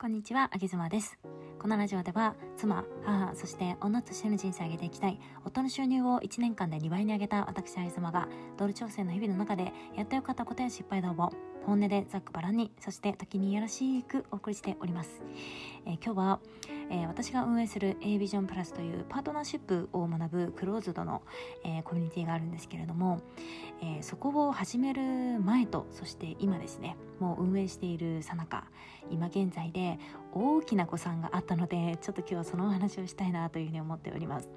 こんにちは、あげずまです。このラジオでは、妻、母、そして女としての人生を上げていきたい、夫の収入を1年間で2倍に上げた私、あげずまが、ドル調整の日々の中で、やってよかったことや失敗談を、本音でざっくばらんに、そして時にいやらしくお送りしております。えー、今日は、えー、私が運営する A ビジョンプラスというパートナーシップを学ぶクローズドの、えー、コミュニティがあるんですけれども、えそこを始める前と、そして今ですね、もう運営しているさなか、今現在で大きな誤算があったのでちょっと今日はそのお話をしたいなというふうに思っております。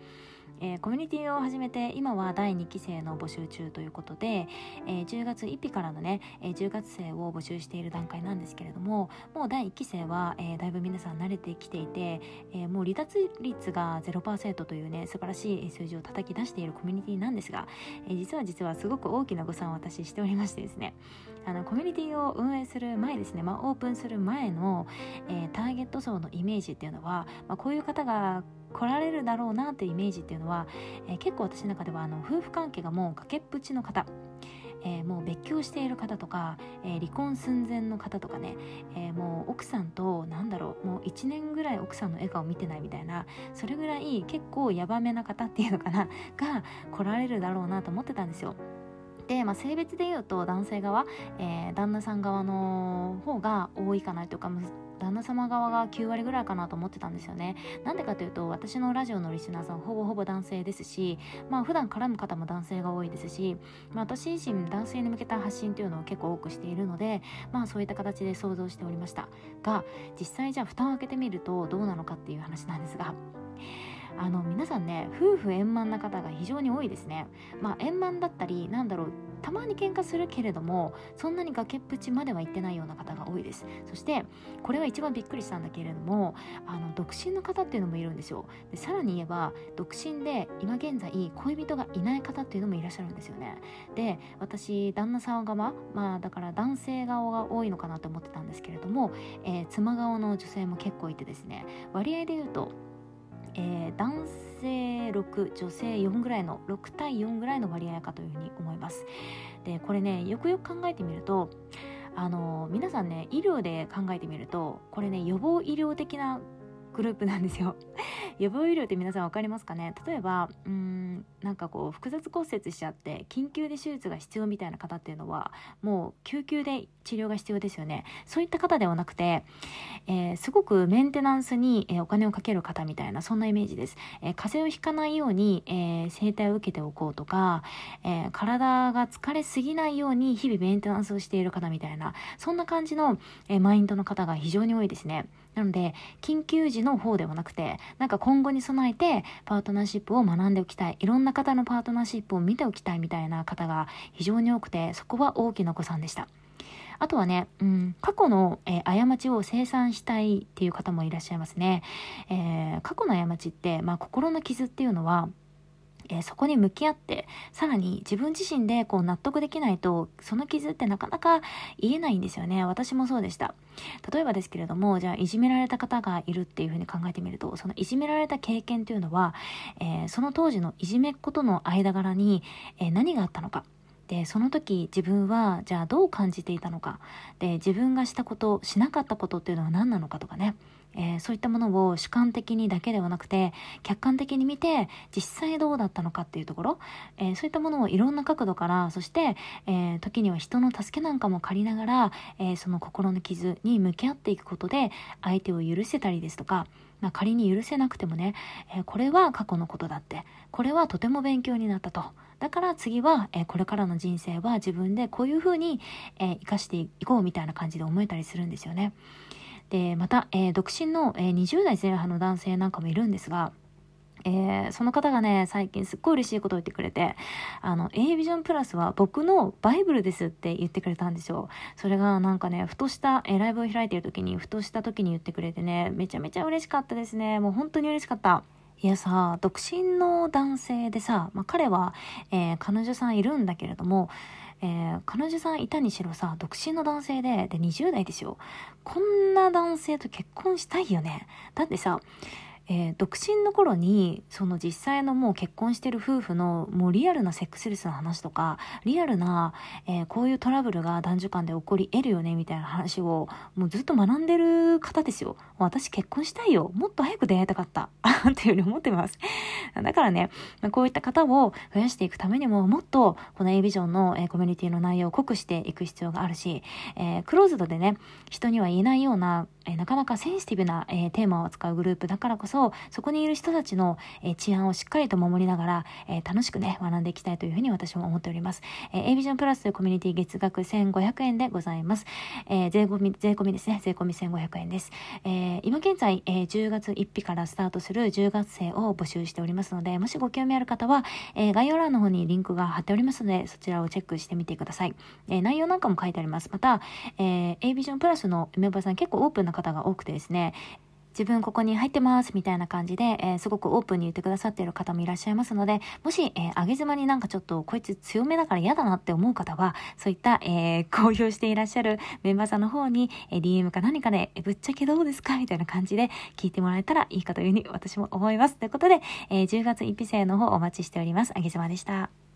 えー、コミュニティを始めて今は第2期生の募集中ということで、えー、10月1日からのね、えー、10月生を募集している段階なんですけれどももう第1期生は、えー、だいぶ皆さん慣れてきていて、えー、もう離脱率が0%というね素晴らしい数字を叩き出しているコミュニティなんですが、えー、実は実はすごく大きな誤算を私しておりましてですねあのコミュニティを運営する前ですね、まあ、オープンする前の、えー、ターゲット層のイメージっていうのは、まあ、こういう方が来られるだろうなっていうイメージっていうのは、えー、結構私の中ではあの夫婦関係がもう崖っぷちの方えー、もう別居している方とか、えー、離婚寸前の方とかね、えー、もう奥さんとなんだろうもう1年ぐらい奥さんの笑顔見てないみたいなそれぐらい結構ヤバめな方っていうのかなが来られるだろうなと思ってたんですよ。で、まあ、性別で言うと男性側、えー、旦那さん側の方が多いかなというか旦那様側が9割ぐらいかなと思ってたんですよね。なんでかというと私のラジオのリスナーさんほぼほぼ男性ですしまあ普段絡む方も男性が多いですし、まあ、私自身男性に向けた発信というのを結構多くしているのでまあそういった形で想像しておりました。が実際じゃあ蓋を開けてみるとどうなのかっていう話なんですがあの皆さんね夫婦円満な方が非常に多いですね。まあ円満だったりなんだろうたまに喧嘩するけれどもそんなに崖っぷちまでは行ってないような方が多いです。そしてこれは一番びっくりしたんだけれどもあの独身の方っていうのもいるんですよ。でさらに言えば独身で今現在恋人がいない方っていうのもいらっしゃるんですよね。で私旦那さん側まあだから男性側が多いのかなと思ってたんですけれども、えー、妻側の女性も結構いてですね。割合で言うとえー、男性6女性4ぐらいの6対4ぐらいの割合かというふうに思います。でこれねよくよく考えてみるとあの皆さんね医療で考えてみるとこれね予防医療的なグループなんですよ。予防医療って皆さん分かりますかね？例えばうーんなんかこう複雑骨折しちゃって緊急で手術が必要みたいな方っていうのはもう救急で治療が必要ですよね。そういった方ではなくて、えー、すごくメンテナンスに、えお金をかける方みたいなそんなイメージです、えー、風邪をひかないように、えー、整体を受けておこうとか、え体が疲れすぎないように日々メンテナンスをしている方みたいなそんな感じの、えマインドの方が非常に多いですね。なので緊急時の方ではなくてなんか今後に備えてパートナーシップを学んでおきたいいろんな方のパートナーシップを見ておきたいみたいな方が非常に多くてそこは大きな子さんでした。あとはね、うん、過去の、えー、過ちを清算したいっていう方もいらっしゃいますね。えー、過去の過ちって、まあ、心の傷っていうのは、えー、そこに向き合ってさらに自分自身でこう納得できないとその傷ってなかなか言えないんですよね。私もそうでした。例えばですけれどもじゃあいじめられた方がいるっていうふうに考えてみるとそのいじめられた経験というのは、えー、その当時のいじめっ子との間柄に、えー、何があったのか。でその時自分はじゃあどう感じていたのか。で自分がしたことしなかったことっていうのは何なのかとかね。えー、そういったものを主観的にだけではなくて客観的に見て実際どうだったのかっていうところ、えー、そういったものをいろんな角度からそして、えー、時には人の助けなんかも借りながら、えその心の傷に向き合っていくことで相手を許せたりですとかまあ、仮に許せなくてもね、えこれは過去のことだってこれはとても勉強になったとだから次は、えこれからの人生は自分でこういうふうに、え生かしていこうみたいな感じで思えたりするんですよね。で、また、えー、独身の、えー、20代前半の男性なんかもいるんですが、えー、その方がね、最近すっごい嬉しいことを言ってくれて、あの、A ビジョンプラスは僕のバイブルですって言ってくれたんですよ。それがなんかね、ふとした、えー、ライブを開いてる時に、ふとした時に言ってくれてね、めちゃめちゃ嬉しかったですね。もう本当に嬉しかった。いやさ、独身の男性でさ、まあ、彼は、えー、彼女さんいるんだけれども、えー、彼女さんいたにしろさ、独身の男性で、で、20代ですよ。こんな男性と結婚したいよね。だってさ、えー、独身の頃にその実際のもう結婚してる夫婦のもうリアルなセックスレスの話とかリアルな、えー、こういうトラブルが男女間で起こり得るよねみたいな話をもうずっと学んでる方ですよ。私結婚したいよ。もっと早く出会いたかった。っていうふうに思ってます。だからねこういった方を増やしていくためにももっとこの A ビジョンの、えー、コミュニティの内容を濃くしていく必要があるし、えー、クローズドでね人には言えないようなえなかなかセンシティブな、えー、テーマを扱うグループだからこそ、そこにいる人たちの、え、治安をしっかりと守りながら、え、楽しくね、学んでいきたいというふうに私も思っております。えー、A ビジョンプラスというコミュニティ月額1500円でございます。えー、税込み、税込みですね。税込み1500円です。えー、今現在、えー、10月1日からスタートする10月生を募集しておりますので、もしご興味ある方は、え、概要欄の方にリンクが貼っておりますので、そちらをチェックしてみてください。え、内容なんかも書いてあります。また、えー、A ビジョンプラスのメンバーさん結構オープンな方が多くてです、ね自分ここに入ってますみたいな感じで、えー、すごくオープンに言ってくださっている方もいらっしゃいますので、もし、えー、上げ妻になんかちょっとこいつ強めだから嫌だなって思う方は、そういった、えー、公表していらっしゃるメンバーさんの方に、え、DM か何かで、え、ぶっちゃけどうですかみたいな感じで聞いてもらえたらいいかというふうに私も思います。ということで、え、10月1日生の方お待ちしております。上げ妻でした。